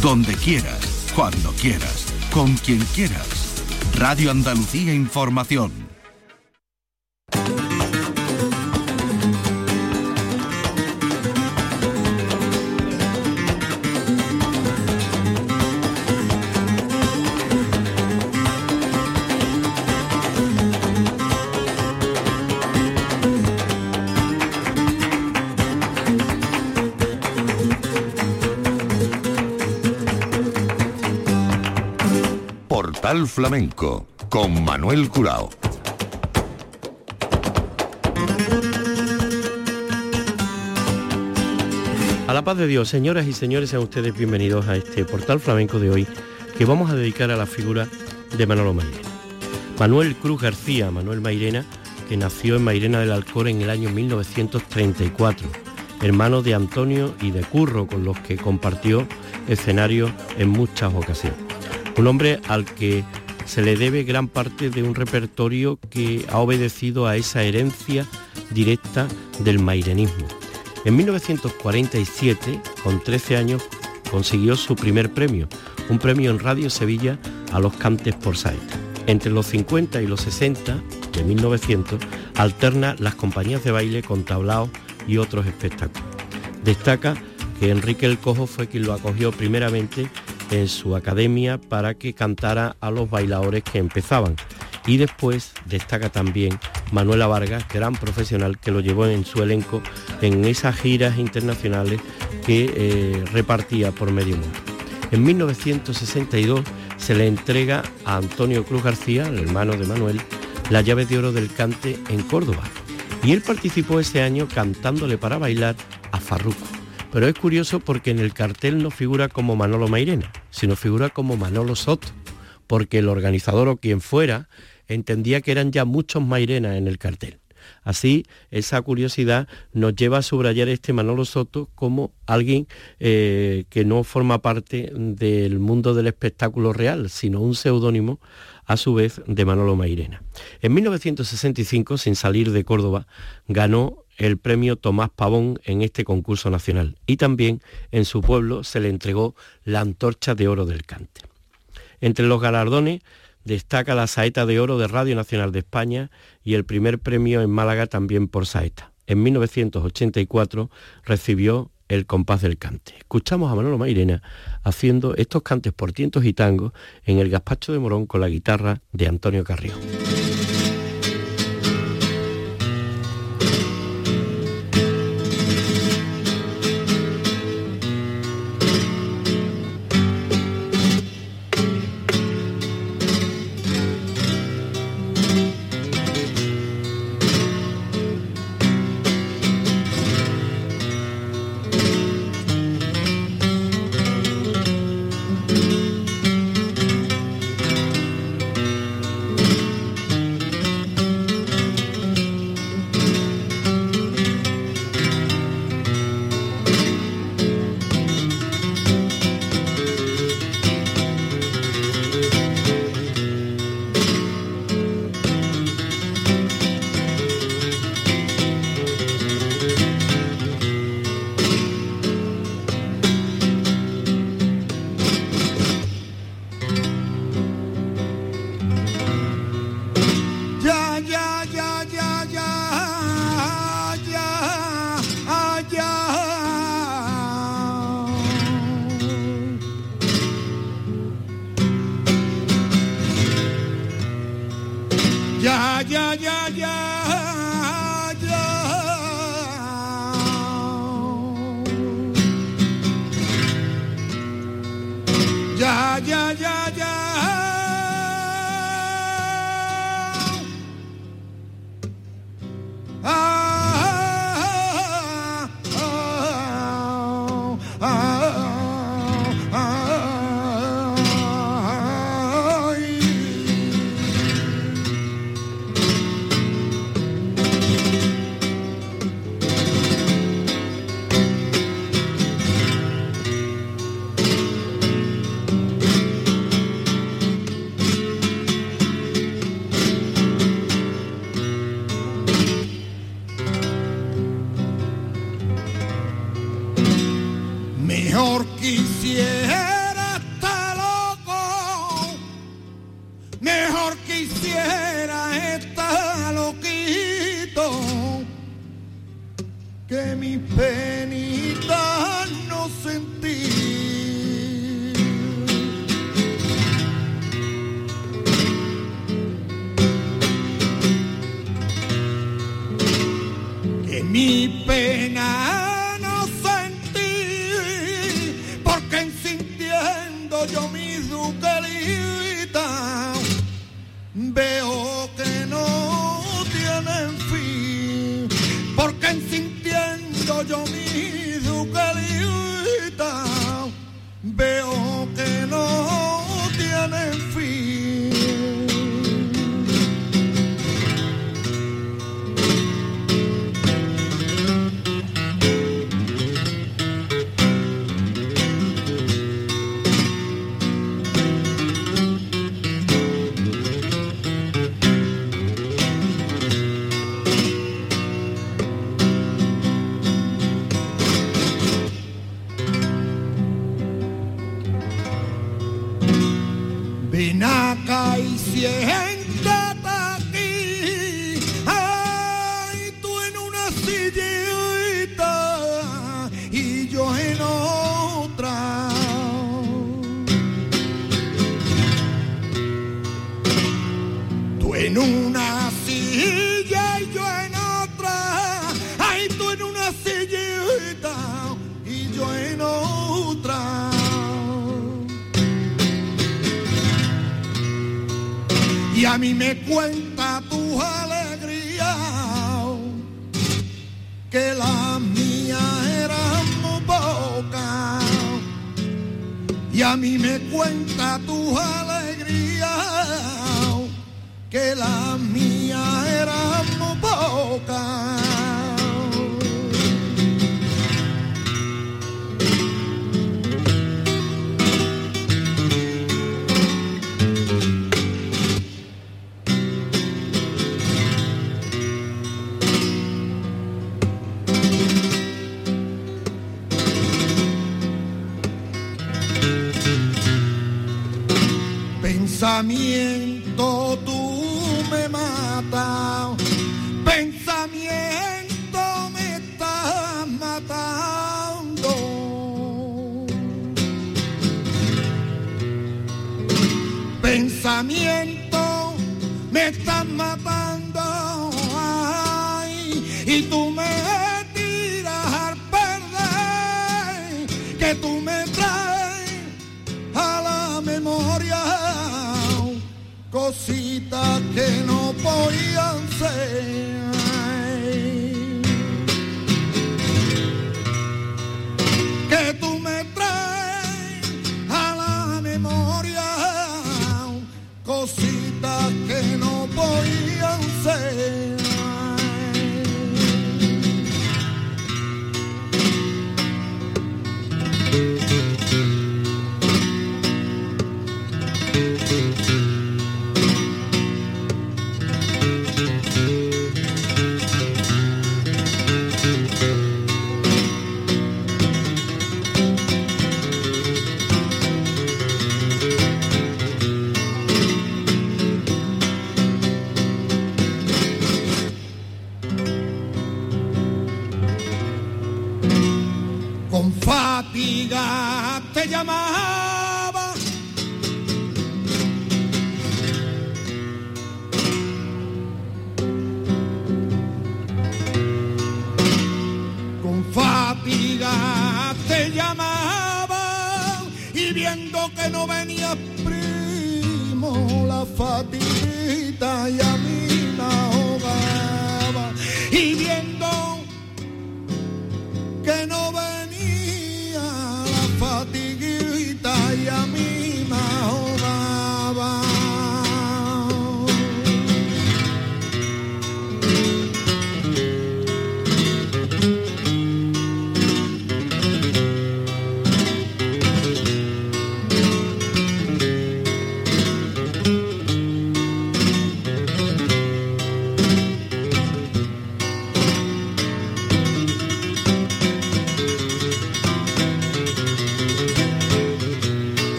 donde quieras, cuando quieras, con quien quieras. Radio Andalucía Información. Portal Flamenco con Manuel Curao. A la paz de Dios, señoras y señores, sean ustedes bienvenidos a este portal flamenco de hoy que vamos a dedicar a la figura de Manolo Mairena. Manuel Cruz García, Manuel Mairena, que nació en Mairena del Alcor en el año 1934, hermano de Antonio y de Curro, con los que compartió escenario en muchas ocasiones. Un hombre al que se le debe gran parte de un repertorio que ha obedecido a esa herencia directa del mairenismo. En 1947, con 13 años, consiguió su primer premio, un premio en Radio Sevilla a los cantes por saeta. Entre los 50 y los 60 de 1900 alterna las compañías de baile con tablaos y otros espectáculos. Destaca que Enrique el Cojo fue quien lo acogió primeramente en su academia para que cantara a los bailadores que empezaban. Y después destaca también Manuela Vargas, gran profesional que lo llevó en su elenco en esas giras internacionales que eh, repartía por medio mundo. En 1962 se le entrega a Antonio Cruz García, el hermano de Manuel, la llave de oro del cante en Córdoba. Y él participó ese año cantándole para bailar a Farruco. Pero es curioso porque en el cartel no figura como Manolo Mairena, sino figura como Manolo Soto, porque el organizador o quien fuera entendía que eran ya muchos Mairena en el cartel. Así, esa curiosidad nos lleva a subrayar este Manolo Soto como alguien eh, que no forma parte del mundo del espectáculo real, sino un seudónimo a su vez de Manolo Mairena. En 1965, sin salir de Córdoba, ganó el premio Tomás Pavón en este concurso nacional y también en su pueblo se le entregó la antorcha de oro del cante. Entre los galardones destaca la saeta de oro de Radio Nacional de España y el primer premio en Málaga también por saeta. En 1984 recibió el compás del cante. Escuchamos a Manolo Mairena haciendo estos cantes por tientos y tangos en el gazpacho de Morón con la guitarra de Antonio Carrión. y a mí me cuenta tus alegrías, que las mías eran muy pocas. pensamiento tu que no podían ser. llamar.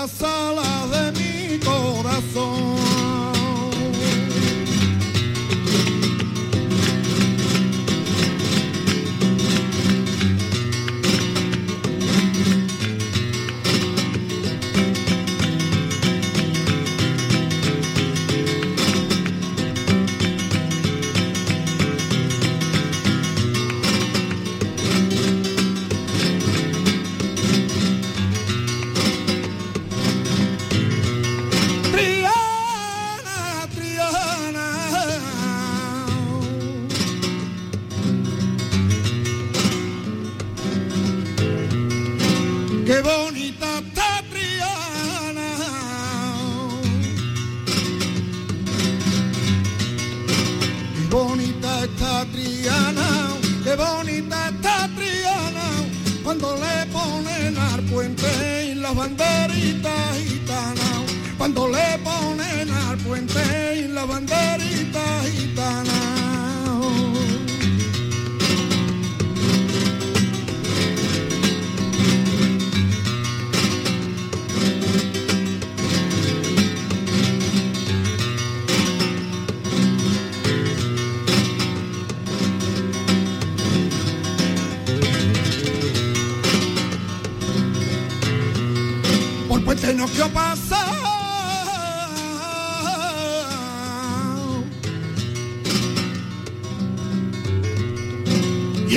abraça.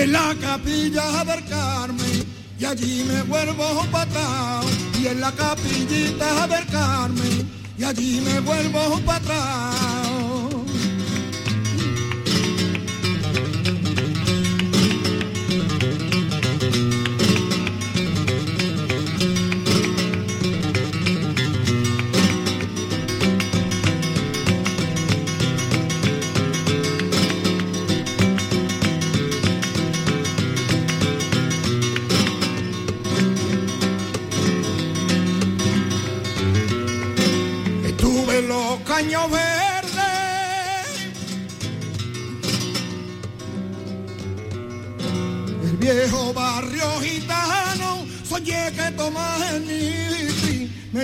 En la capilla del Carmen y allí me vuelvo para y en la capillita del Carmen y allí me vuelvo para atrás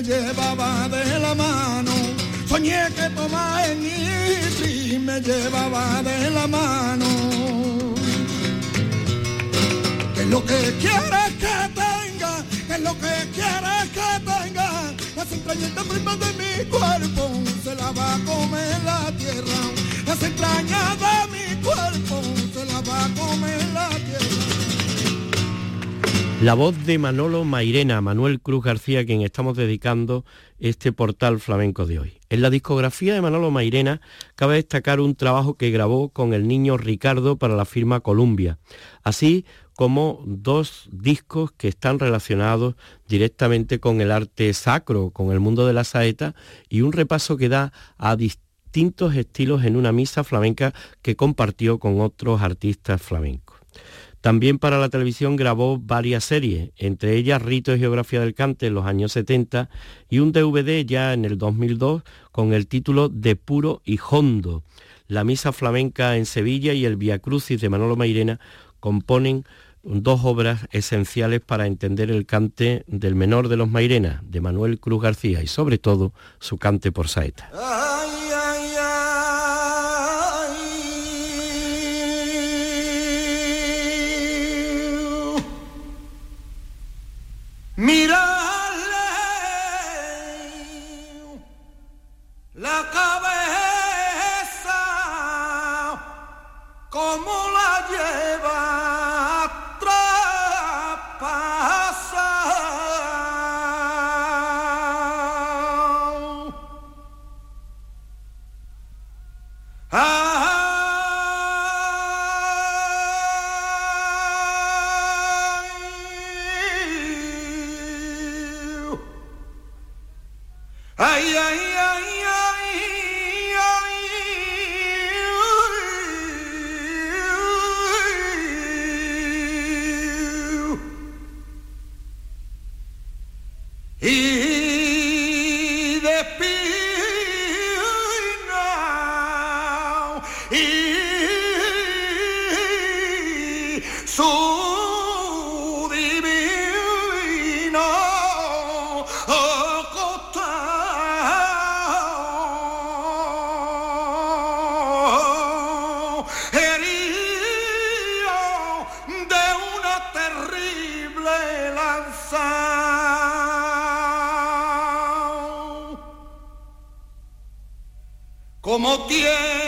me llevaba de la mano. Soñé que tomaba en y me llevaba de la mano. Que lo que quieres que tenga, que lo que quieres que tenga, las entrañas primas de mi cuerpo se la va a comer la tierra. Las entrañas de mi cuerpo se la va a comer la tierra. La voz de Manolo Mairena, Manuel Cruz García, quien estamos dedicando este portal flamenco de hoy. En la discografía de Manolo Mairena cabe destacar un trabajo que grabó con el niño Ricardo para la firma Columbia, así como dos discos que están relacionados directamente con el arte sacro, con el mundo de la saeta, y un repaso que da a distintos estilos en una misa flamenca que compartió con otros artistas flamencos. También para la televisión grabó varias series, entre ellas Rito y Geografía del Cante en los años 70 y un DVD ya en el 2002 con el título De Puro y Hondo. La Misa Flamenca en Sevilla y el Via Crucis de Manolo Mairena componen dos obras esenciales para entender el cante del menor de los Mairena, de Manuel Cruz García, y sobre todo su cante por saeta. Mirarle la cabeza como la lleva tiene.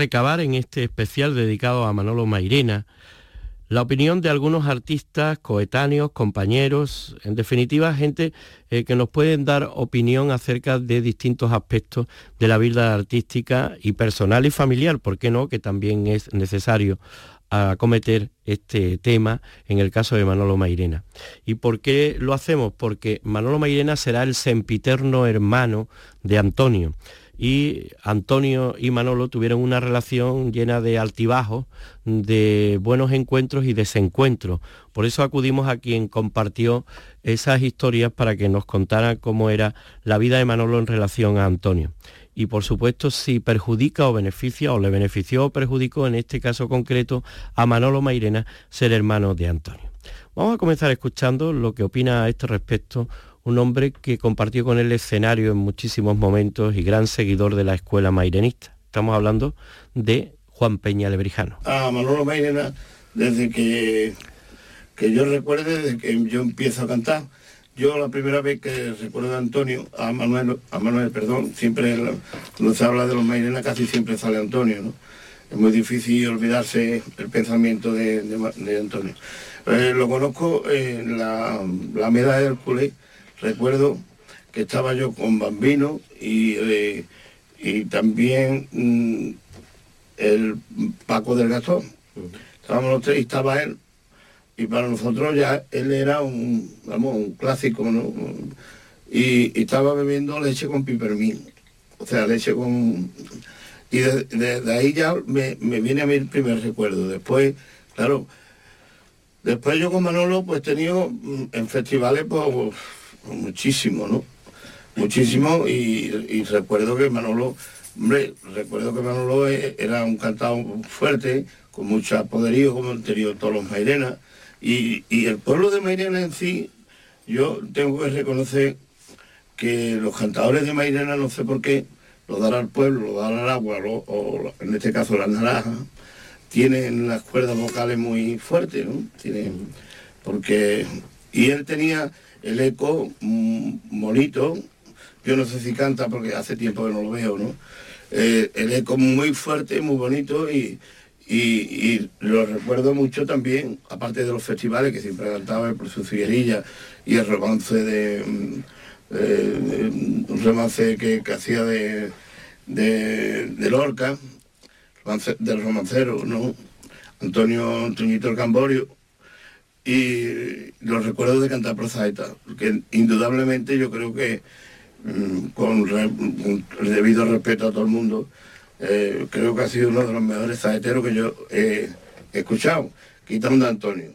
Recabar en este especial dedicado a Manolo Mairena la opinión de algunos artistas, coetáneos, compañeros, en definitiva gente eh, que nos pueden dar opinión acerca de distintos aspectos de la vida artística y personal y familiar, ¿por qué no? Que también es necesario acometer este tema en el caso de Manolo Mairena. ¿Y por qué lo hacemos? Porque Manolo Mairena será el sempiterno hermano de Antonio y Antonio y Manolo tuvieron una relación llena de altibajos, de buenos encuentros y desencuentros. Por eso acudimos a quien compartió esas historias para que nos contara cómo era la vida de Manolo en relación a Antonio. Y por supuesto si perjudica o beneficia o le benefició o perjudicó en este caso concreto a Manolo Mairena ser hermano de Antonio. Vamos a comenzar escuchando lo que opina a este respecto un hombre que compartió con él escenario en muchísimos momentos y gran seguidor de la escuela mairenista. Estamos hablando de Juan Peña Lebrijano. A Manolo Mairena, desde que, que yo recuerde, desde que yo empiezo a cantar, yo la primera vez que recuerdo a Antonio, a Manuel, a Manuel, perdón, siempre cuando se habla de los Mairena casi siempre sale Antonio, ¿no? Es muy difícil olvidarse el pensamiento de, Antonio. Eh, lo conozco en la, la Meda de Hércules, recuerdo que estaba yo con Bambino y, eh, y también mm, el Paco del Gastón. Estábamos los tres y estaba él. Y para nosotros ya él era un, vamos, un clásico, ¿no? Y, estaba bebiendo leche con pipermín. O sea, leche con... Y de, ahí ya me, viene a mí el primer recuerdo. Después, claro, después yo con Manolo pues he tenido mm, en festivales pues muchísimo, ¿no? Muchísimo y, recuerdo que Manolo, hombre, recuerdo que Manolo e, era un cantado fuerte, con mucho poderío, como han tenido todos los Mairenas, y, el pueblo de Mairena en sí, yo tengo que reconocer que los cantadores de Mairena, no sé por qué, lo dan al pueblo, lo dan al agua, o en este caso las naranjas, tienen las cuerdas vocales muy fuertes, ¿no? Tienen, porque, y él tenía el eco mm, bonito, yo no sé si canta porque hace tiempo que no lo veo, ¿no? Eh, el eco muy fuerte, muy bonito y, lo recuerdo mucho también, aparte de los festivales que siempre cantaba por su ciguerilla y el romance de, mm, eh, un romance que, hacía de, de, Lorca, del romancero, ¿no? Antonio Antoñito el Camborio y los recuerdos de cantar prosaeta, porque indudablemente yo creo que mm, con, debido respeto a todo el mundo, eh, creo que ha sido uno de los mejores saeteros que yo he escuchado, quitando a Antonio.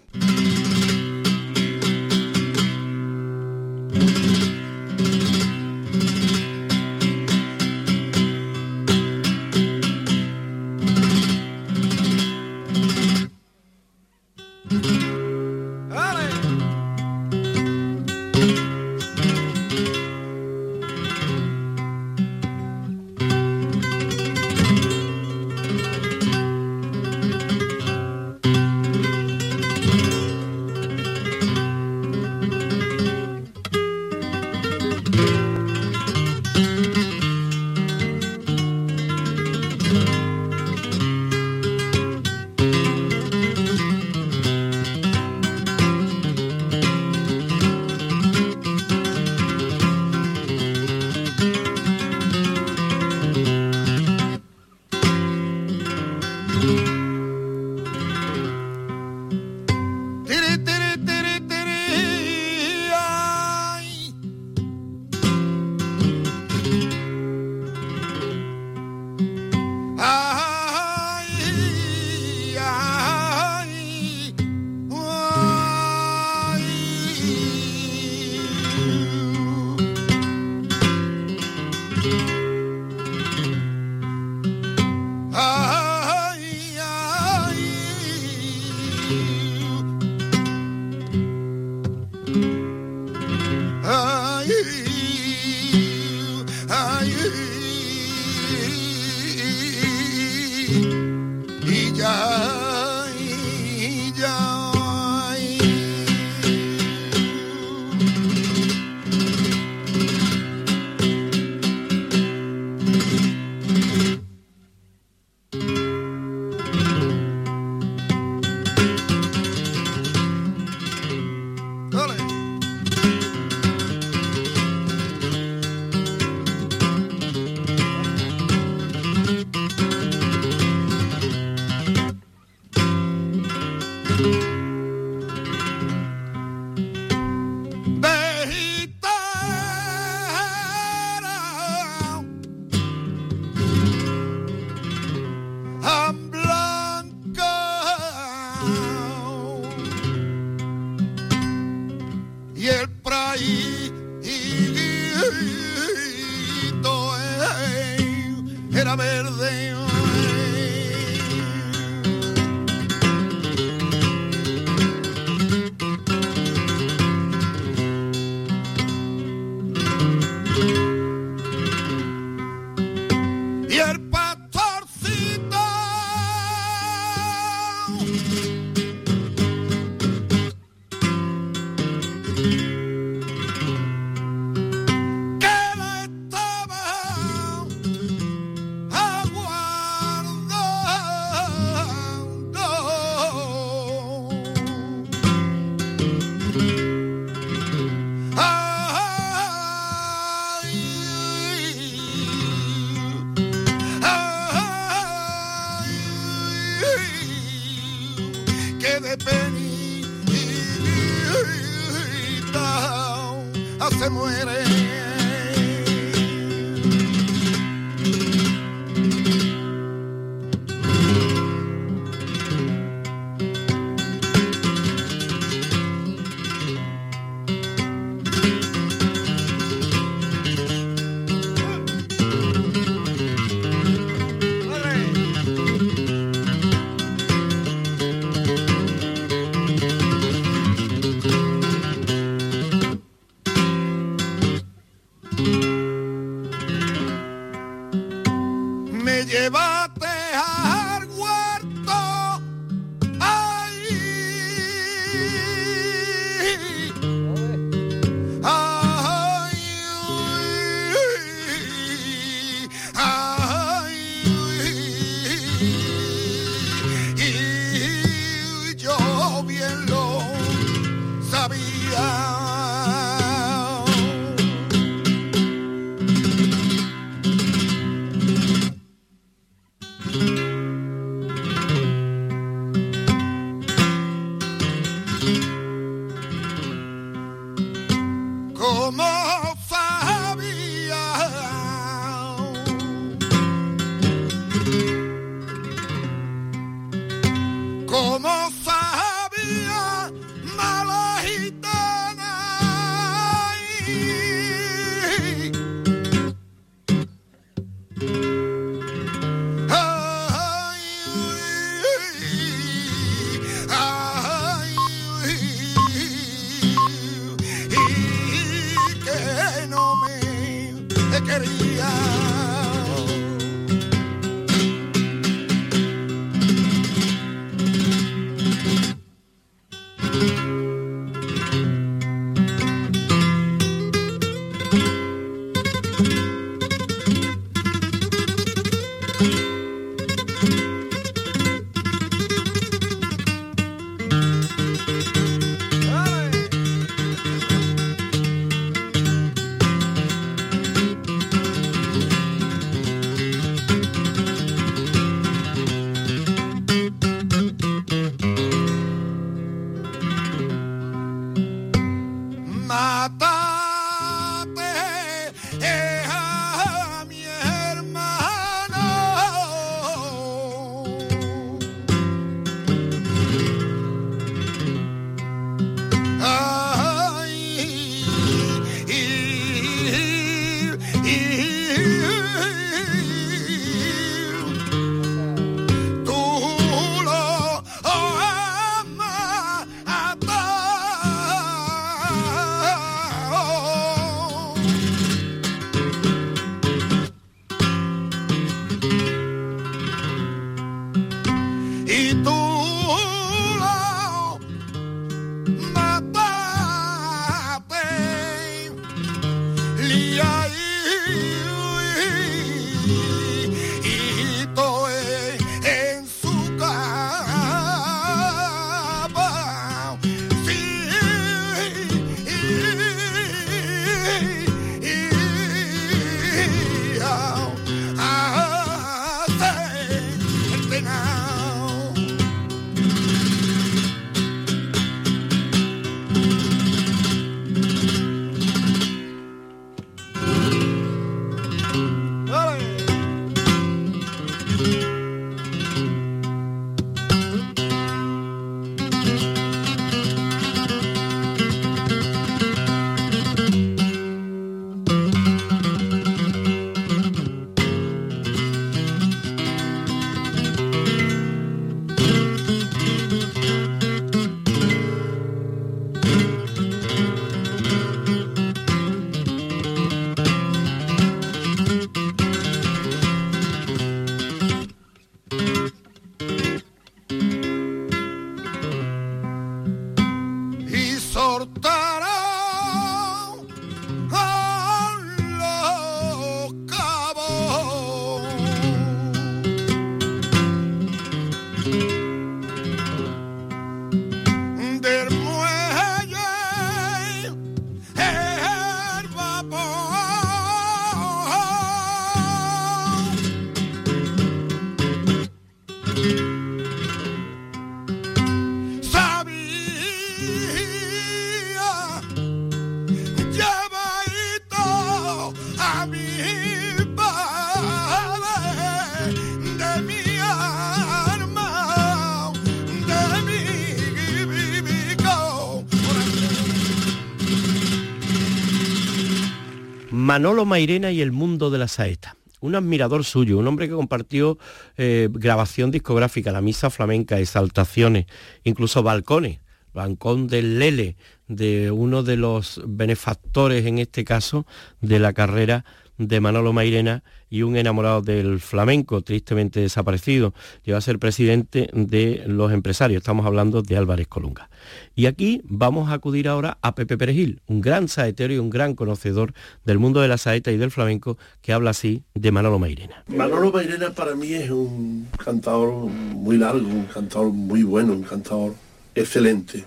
Manolo Mairena y el mundo de la saeta. Un admirador suyo, un hombre que compartió eh, grabación discográfica, la misa flamenca, exaltaciones, incluso balcones, balcón del Lele, de uno de los benefactores, en este caso, de la carrera de Manolo Mairena y un enamorado del flamenco, tristemente desaparecido. Llegó a ser presidente de los empresarios. Estamos hablando de Álvarez Colunga. Y aquí vamos a acudir ahora a Pepe Perejil, un gran saetero y un gran conocedor del mundo de la saeta y del flamenco, que habla así de Manolo Mairena. Manolo Mairena para mí es un cantador muy largo, un cantador muy bueno, un cantador excelente.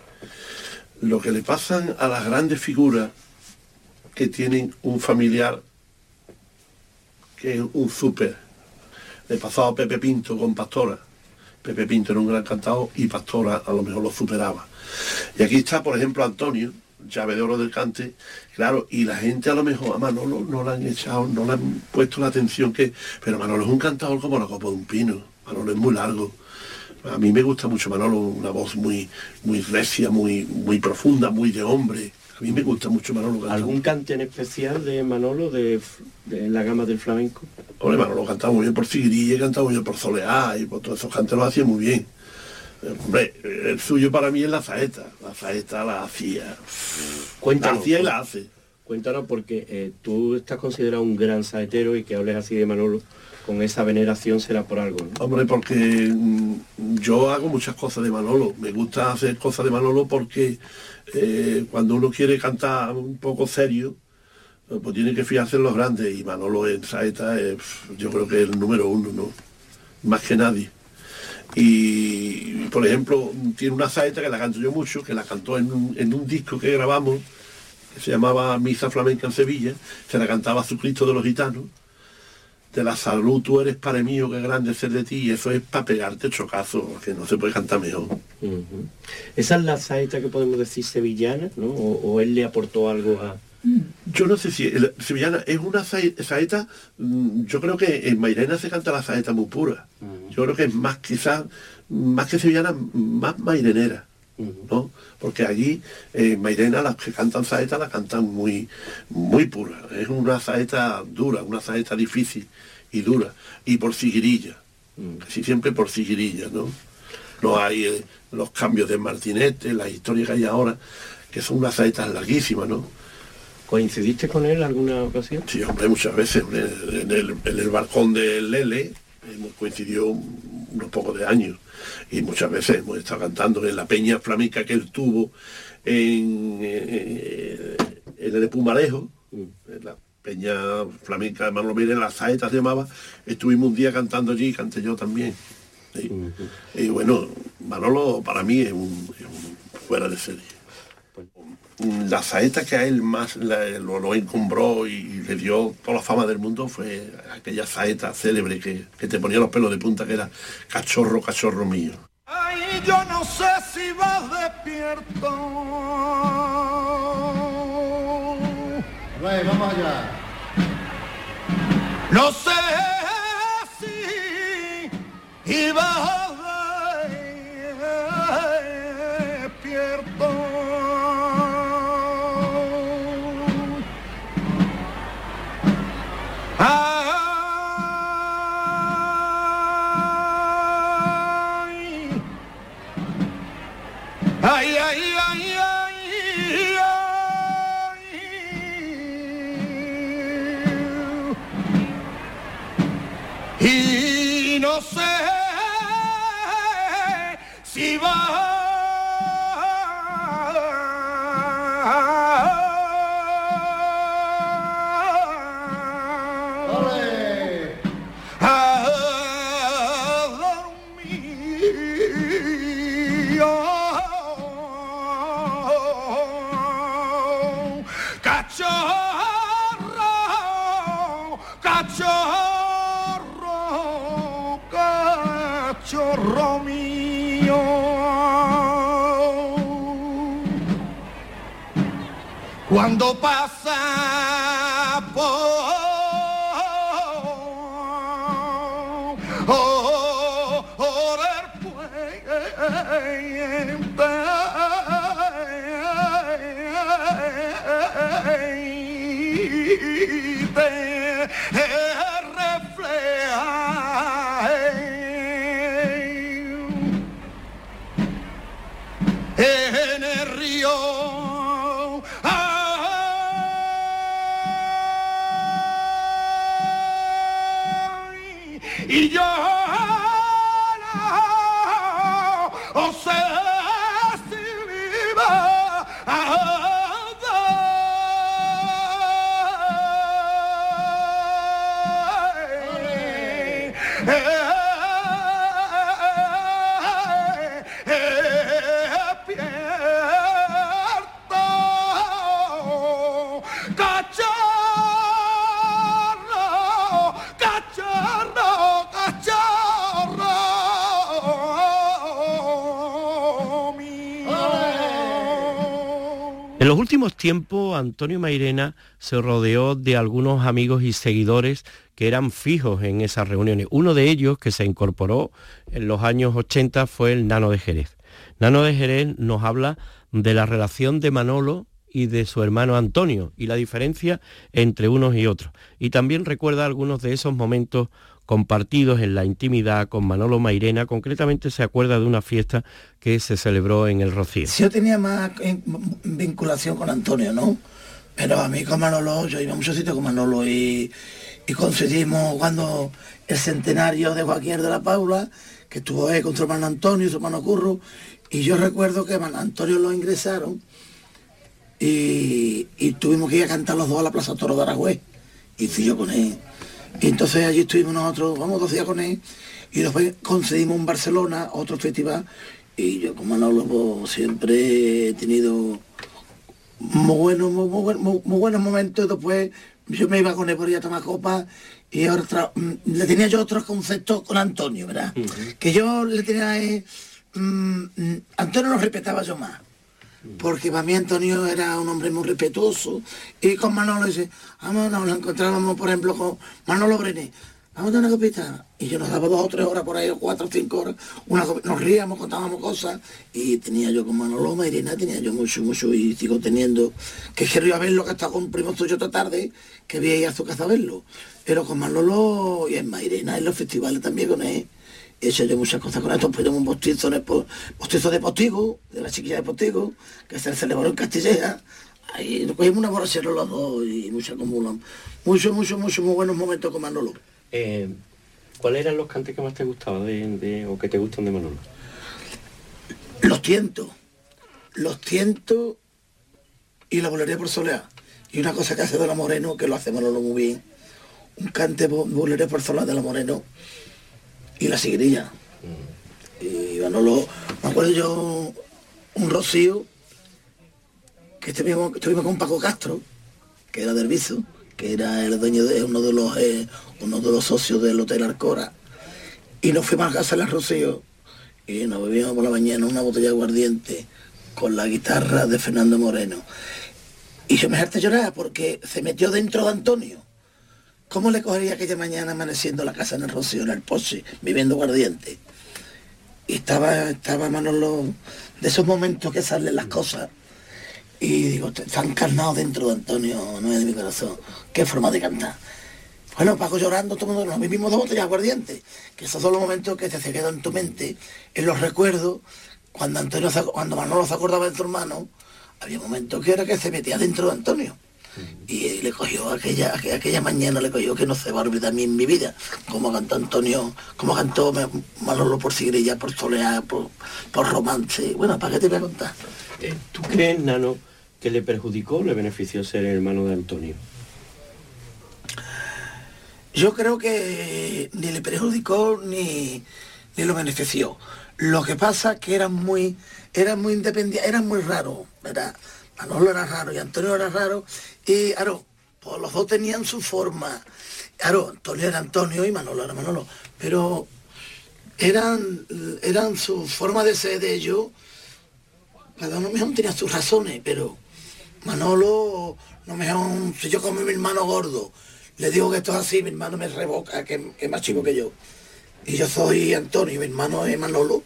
Lo que le pasan a las grandes figuras que tienen un familiar que es un súper. Le pasó a Pepe Pinto con Pastora. Pepe Pinto era un gran cantador y Pastora a lo mejor lo superaba. Y aquí está, por ejemplo, Antonio, llave de oro del cante, claro, y la gente a lo mejor a Manolo no le han echado, no le han puesto la atención que. Pero Manolo es un cantador como la copa de un pino. Manolo es muy largo. A mí me gusta mucho Manolo, una voz muy, muy recia, muy, muy profunda, muy de hombre. A mí me gusta mucho Manolo ¿Algún cante en especial de Manolo de, la gama del flamenco? Hombre, Manolo cantaba muy bien por Sigrilla, cantaba muy bien por Soleá y por todos esos cantes lo hacía muy bien. Hombre, el suyo para mí es la saeta. La saeta la hacía. Cuéntanos. La hacía y la hace. Cuéntanos porque eh, tú estás considerado un gran saetero y que hables así de Manolo con esa veneración será por algo. Hombre, porque mm, yo hago muchas cosas de Manolo. Me gusta hacer cosas de Manolo porque eh, cuando uno quiere cantar un poco serio, pues tiene que fijarse en los grandes. Y Manolo en saeta es, yo creo que es el número uno, ¿no? Más que nadie. Y, por ejemplo, tiene una saeta que la canto yo mucho, que la cantó en un, disco que grabamos, que se llamaba Misa Flamenca en Sevilla, se la cantaba su Cristo de los Gitanos, de la salud tú eres para mí, que grande ser de ti, y eso es para pegarte chocazo, que no se puede cantar mejor. Esa es la saeta que podemos decir sevillana, ¿no? O, él le aportó algo a... Yo no sé si sevillana es una saeta, mm, yo creo que en Mairena se canta la saeta muy pura. Yo creo que es más quizás, más que sevillana, más mairenera. ¿no? Porque allí en eh, Mairena las que cantan saeta la cantan muy, muy pura. Es una saeta dura, una saeta difícil y dura. Y por siguirilla, casi siempre por siguirilla, ¿no? No hay eh, los cambios de martinete, la historia que hay ahora, que son unas saetas larguísimas, ¿no? ¿Coincidiste con él alguna ocasión? Sí, hombre, muchas veces. En el, en el balcón del Lele hemos coincidido unos pocos de años y muchas veces hemos estado cantando en la peña flamenca que él tuvo en, eh, en el Pumalejo, en la peña flamenca de Manolo en la saeta se llamaba, estuvimos un día cantando allí, canté yo también. Y bueno, Manolo para mí es un fuera de serie la saeta que a él más lo, encumbró y, le dio toda la fama del mundo fue aquella saeta célebre que, te ponía los pelos de punta, que era cachorro, cachorro mío. Ay, yo no sé si vas despierto. Vamos allá. No sé si ibas cuando En los últimos tiempos, Antonio Mairena se rodeó de algunos amigos y seguidores que eran fijos en esas reuniones. Uno de ellos que se incorporó en los años 80 fue el Nano de Jerez. Nano de Jerez nos habla de la relación de Manolo y de su hermano Antonio y la diferencia entre unos y otros. Y también recuerda algunos de esos momentos compartidos en la intimidad con Manolo Mairena. Concretamente se acuerda de una fiesta que se celebró en el Rocío. Yo tenía más eh, vinculación con Antonio, ¿no? Pero a mí con Manolo, yo iba a muchos sitios con Manolo y, y coincidimos cuando el centenario de Joaquín de la Paula, que estuvo ahí con su hermano Antonio y su hermano Curro, y yo recuerdo que Antonio lo ingresaron y, y tuvimos que ir a cantar los dos a la Plaza Toro de Aragüez, y fui yo con él. Y entonces allí estuvimos nosotros, vamos dos días con él, y después concedimos en Barcelona otro festival, y yo con Manolo pues, siempre he tenido muy buenos, muy, muy muy- muy buenos momentos después yo me iba con él por ahí a tomar copas y otra, mm, le tenía yo otros conceptos con Antonio, ¿verdad? Que yo le tenía eh, mm, mm, Antonio lo respetaba yo más. Porque para mí Antonio era un hombre muy respetuoso y con Manolo dice, vamos, nos encontrábamos por ejemplo con Manolo Brené, vamos a una copita. Y yo nos daba dos o tres horas por ahí, cuatro o cinco horas, nos ríamos, contábamos cosas y tenía yo con Manolo Mairena, tenía yo mucho, mucho y sigo teniendo, que quiero ir a verlo, que está con un primo suyo esta tarde, que voy a ir a su casa a verlo. Pero con Manolo y en Mairena, en los festivales también con él. He hecho yo muchas cosas con esto, pues un postizo, de, postizo de Postigo, de la chiquilla de Postigo, que se celebró en Castilleja. Ahí nos cogimos una borrachera los dos y mucha comuna. Muchos, muchos, muchos muy buenos momentos con Manolo. Eh, ¿Cuáles eran los cantes que más te gustaban de, de- o que te gustan de Manolo? Los tientos, los tientos y la bolería por soleá. Y una cosa que hace de la Moreno, que lo hace Manolo muy bien, un cante bo- bolería por soleá de la Moreno y la sigrilla. Y Manolo, me acuerdo yo, un rocío, que estuvimos, estuvimos con Paco Castro, que era del Viso, que era el dueño de uno de los eh, uno de los socios del Hotel Arcora. Y nos fuimos a casa de Rocío y nos bebíamos por la mañana una botella de aguardiente con la guitarra de Fernando Moreno. Y yo me harté llorar porque se metió dentro de Antonio. ¿Cómo le cogería aquella mañana amaneciendo la casa en el Rocío, en el Posse, viviendo aguardiente? Y estaba, estaba Manolo, de esos momentos que salen las cosas. Y digo, está encarnado dentro de Antonio, no es de mi corazón. Qué forma de cantar. Bueno, Paco llorando, todo el mundo, nos bebimos dos botellas aguardiente. Que esos son los momentos que se quedan en tu mente, en los recuerdos. Cuando Antonio, cuando Manolo se acordaba de tu hermano, había momentos que era que se metía dentro de Antonio. Y le cogió aquella, aquella, mañana, le cogió que no se va a olvidar a mí en mi vida, como cantó Antonio, como cantó Manolo por Sigrilla, por Soleá, por, por Romance. Bueno, ¿para qué te voy a contar? Eh, ¿Tú crees, Nano, que le perjudicó o le benefició ser el hermano de Antonio? Yo creo que ni le perjudicó ni, ni lo benefició. Lo que pasa es que eran muy, eran muy independientes, eran muy raros, ¿verdad? Manolo era raro y Antonio era raro. Y claro, pues los dos tenían su forma. Claro, Antonio era Antonio y Manolo era Manolo. Pero eran, eran su forma de ser de ellos. Cada uno mejor tenía sus razones, pero Manolo, no mejor, si yo como mi hermano gordo, le digo que esto es así, mi hermano me revoca, que, que es más chico que yo. Y yo soy Antonio, y mi hermano es Manolo,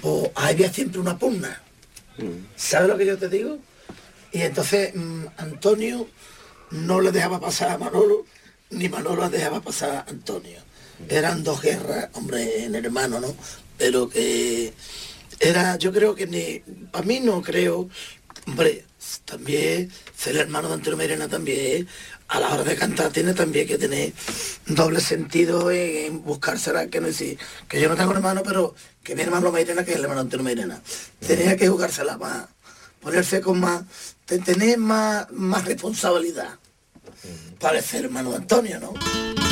pues había siempre una pugna. ¿Sabes lo que yo te digo? Y entonces mm, Antonio no le dejaba pasar a Manolo, ni Manolo le dejaba pasar a Antonio. Eran dos guerras, hombre, en hermano, ¿no? Pero que era, yo creo que ni, para mí no creo Hombre, también ser hermano de Antonio Mairena también a la hora de cantar tiene también que tener doble sentido en buscársela, que no decir, que yo no tengo hermano, pero que mi hermano Mairena, que es el hermano Antonio Mairena. Tenía que jugársela más, ponerse con más, tener más, más responsabilidad. Para ser hermano de Antonio, ¿no?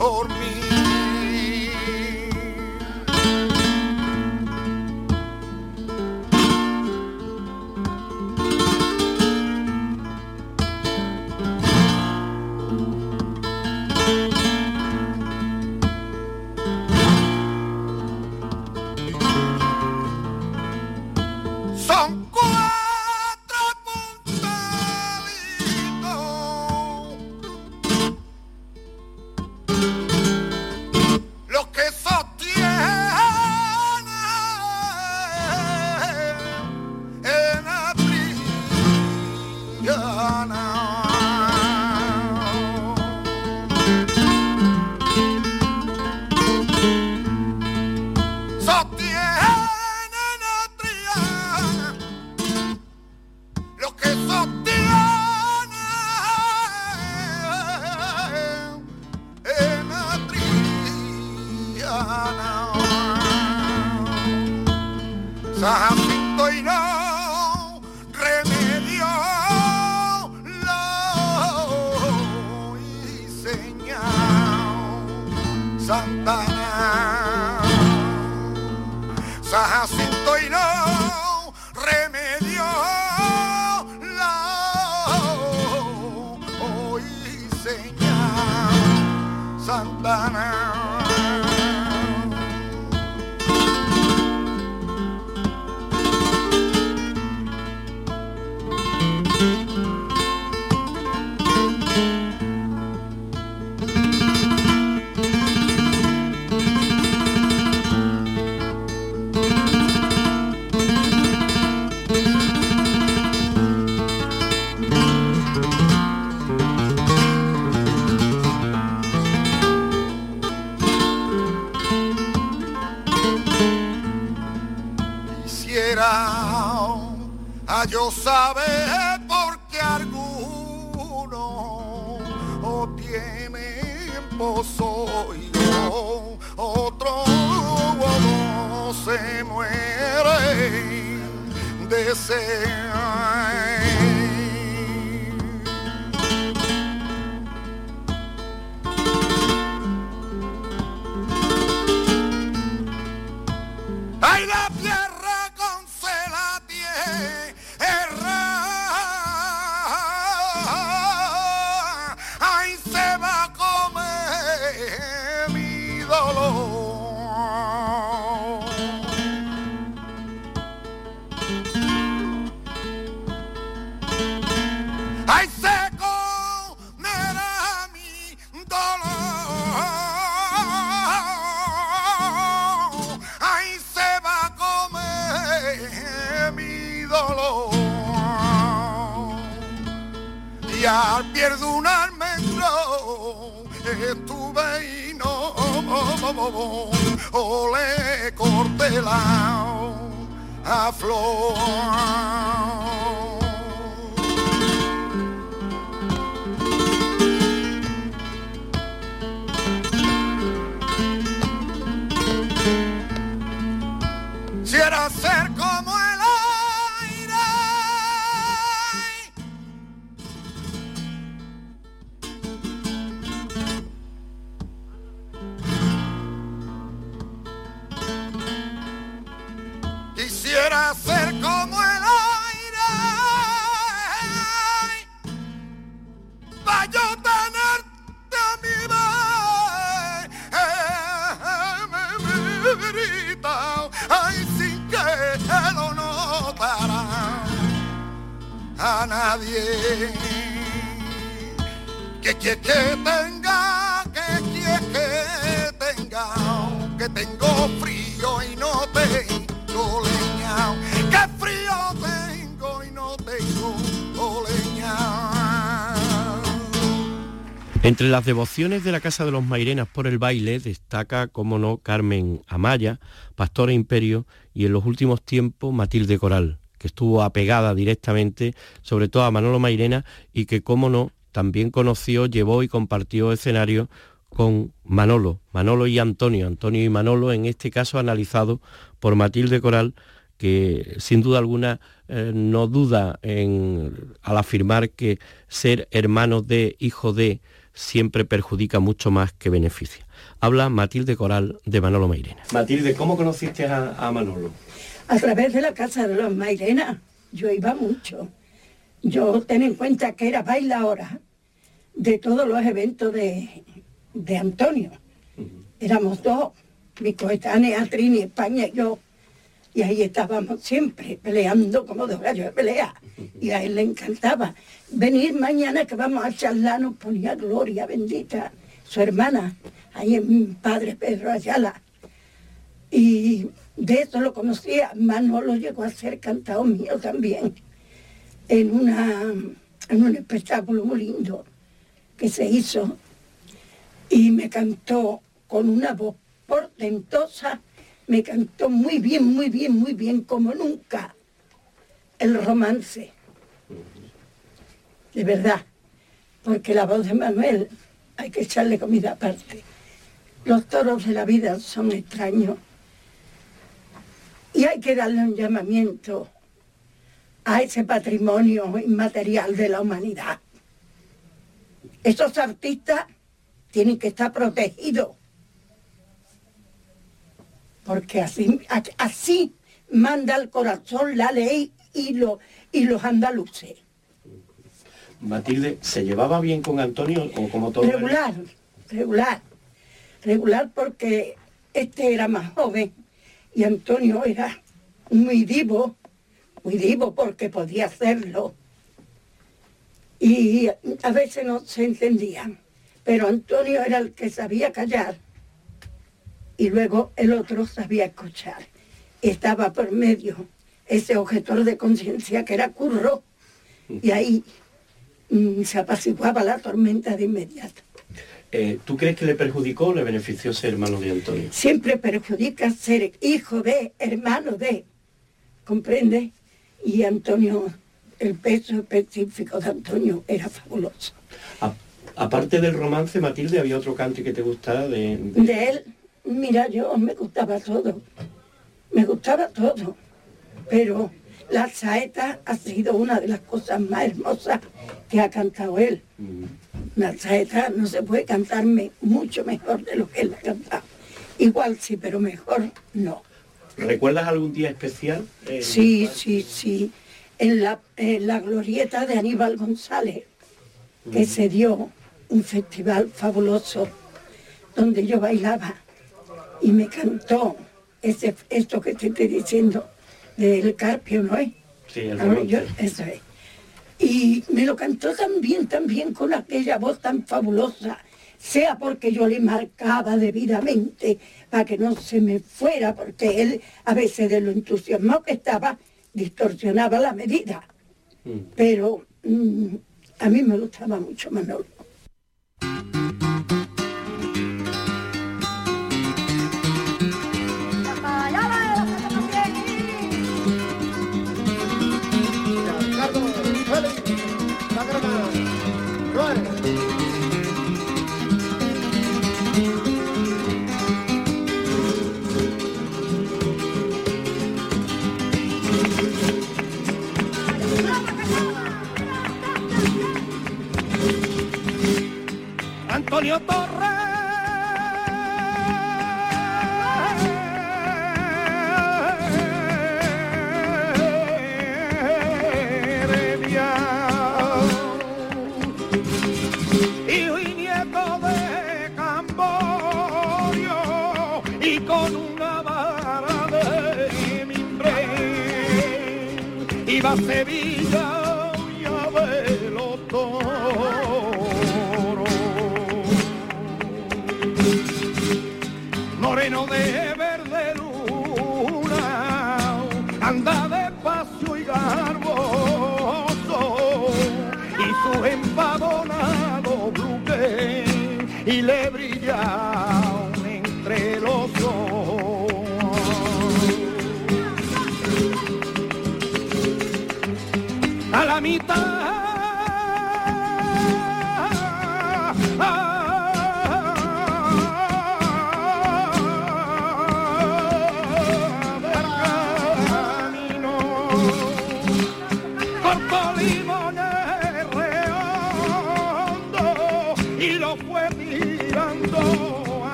Ormi nadie. Que que que tenga, que que que tenga, que tengo frío y no tengo leña. Que frío tengo y no tengo leña. Entre las devociones de la Casa de los Mairenas por el baile destaca, como no, Carmen Amaya, Pastora Imperio y en los últimos tiempos Matilde Coral, que estuvo apegada directamente, sobre todo a Manolo Mairena y que, como no, también conoció, llevó y compartió escenario con Manolo, Manolo y Antonio, Antonio y Manolo, en este caso analizado por Matilde Coral, que sin duda alguna eh, no duda en, al afirmar que ser hermano de, hijo de, siempre perjudica mucho más que beneficia. Habla Matilde Coral de Manolo Mairena. Matilde, ¿cómo conociste a, a Manolo? A través de la casa de los Mairena, yo iba mucho. Yo ten en cuenta que era bailadora de todos los eventos de, de Antonio. Éramos dos, mi coetánea Trini, España y yo. Y ahí estábamos siempre peleando como dos gallos de pelea. Y a él le encantaba. Venir mañana que vamos a charlar, nos ponía Gloria bendita, su hermana, ahí en mi padre Pedro Ayala. Y de eso lo conocía. Manolo llegó a ser cantado mío también. En, una, en un espectáculo muy lindo que se hizo. Y me cantó con una voz portentosa me cantó muy bien, muy bien, muy bien, como nunca, el romance. De verdad, porque la voz de Manuel hay que echarle comida aparte. Los toros de la vida son extraños y hay que darle un llamamiento a ese patrimonio inmaterial de la humanidad. Esos artistas tienen que estar protegidos porque así, así manda el corazón la ley y, lo, y los andaluces. Matilde, ¿se llevaba bien con Antonio o como todo? Regular, regular, regular porque este era más joven y Antonio era muy divo, muy divo porque podía hacerlo. Y a veces no se entendían, pero Antonio era el que sabía callar y luego el otro sabía escuchar. Estaba por medio ese objetor de conciencia que era Curro y ahí mm, se apaciguaba la tormenta de inmediato. Eh, ¿Tú crees que le perjudicó o le benefició ser hermano de Antonio? Siempre perjudica ser hijo de, hermano de, ¿comprende? Y Antonio, el peso específico de Antonio era fabuloso. A- aparte del romance, Matilde, ¿había otro cante que te gustara de, de- De él, mira, yo me gustaba todo, me gustaba todo, pero la saeta ha sido una de las cosas más hermosas que ha cantado él. La saeta no se puede cantarme mucho mejor de lo que él ha cantado. Igual sí, pero mejor no. ¿Recuerdas algún día especial? eh, Sí, sí, sí. En la, en la glorieta de Aníbal González, que se dio un festival fabuloso donde yo bailaba y me cantó ese, esto que te estoy diciendo del Carpio, ¿no es? Sí, el yo- eso es. Y me lo cantó también, también con aquella voz tan fabulosa, sea porque yo le marcaba debidamente para que no se me fuera, porque él a veces de lo entusiasmado que estaba, distorsionaba la medida. Mm. Pero mm, A mí me gustaba mucho Manolo. Antonio Torres. Y con una vara de mimbre iba a Sevilla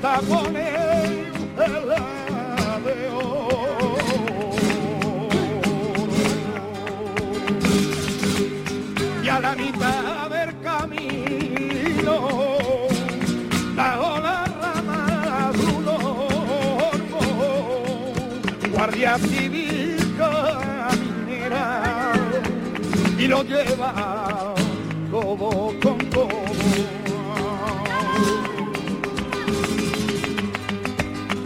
y hasta poner la de. Y a la mitad del camino la rama de un ormo, guardia civil caminera y lo lleva codo con codo.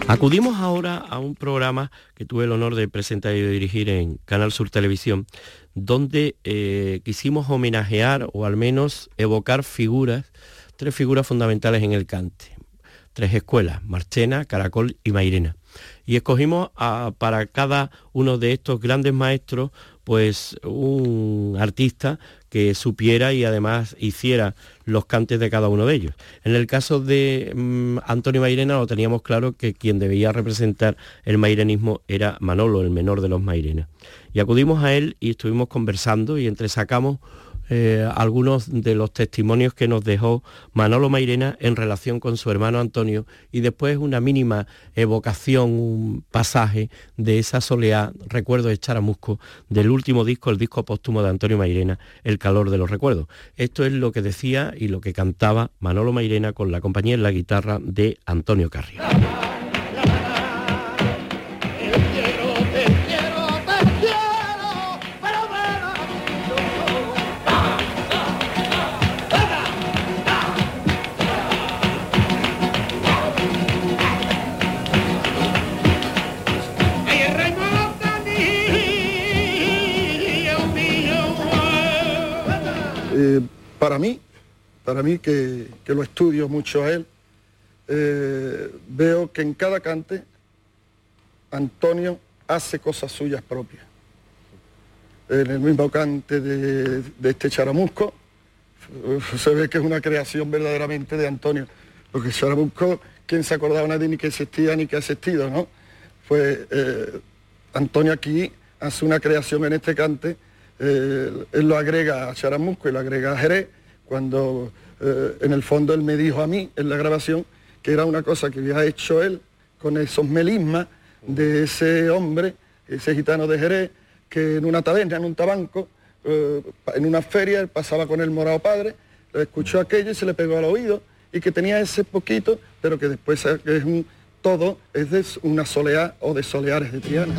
Acudimos ahora a un programa que tuve el honor de presentar y de dirigir en Canal Sur Televisión, donde eh, quisimos homenajear o al menos evocar figuras, tres figuras fundamentales en el cante, tres escuelas, Marchena, Caracol y Mairena. Y escogimos para cada uno de estos grandes maestros pues un artista que supiera y además hiciera los cantes de cada uno de ellos. En el caso de mm, Antonio Mairena lo teníamos claro que quien debía representar el mairenismo era Manolo, el menor de los Mairena. Y acudimos a él y estuvimos conversando y entresacamos eh, algunos de los testimonios que nos dejó Manolo Mairena en relación con su hermano Antonio y después una mínima evocación, un pasaje de esa soleá, recuerdo de Charamusco, del último disco, el disco póstumo de Antonio Mairena, El calor de los recuerdos. Esto es lo que decía y lo que cantaba Manolo Mairena con la compañía en la guitarra de Antonio Carrio. Para mí, para mí que, lo estudio mucho a él, eh, veo que en cada cante Antonio hace cosas suyas propias. En el mismo cante de, este charamusco se ve que es una creación verdaderamente de Antonio. Porque charamusco, ¿quién se acordaba nadie ni que existía ni que ha existido, no? Pues eh, Antonio aquí hace una creación en este cante, eh, él lo agrega a Charamusco y lo agrega a Jerez, cuando eh, en el fondo él me dijo a mí en la grabación que era una cosa que había hecho él con esos melismas de ese hombre, ese gitano de Jerez, que en una taberna, en un tabanco, eh, en una feria, él pasaba con el morado padre, escuchó aquello y se le pegó al oído, y que tenía ese poquito, pero que después es un todo, es de una soleá o de soleares de Triana.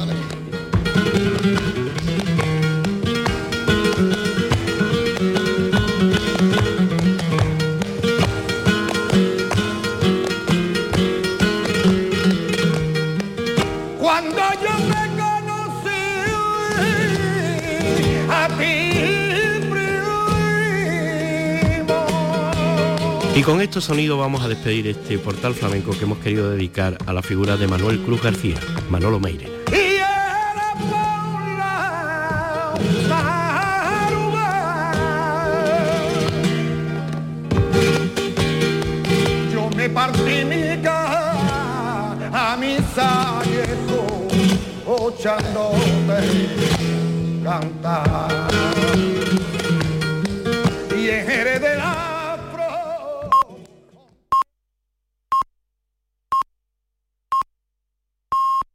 Y con estos sonidos vamos a despedir este portal flamenco que hemos querido dedicar a la figura de Manuel Cruz García, Manolo Meire. Mi a cantar.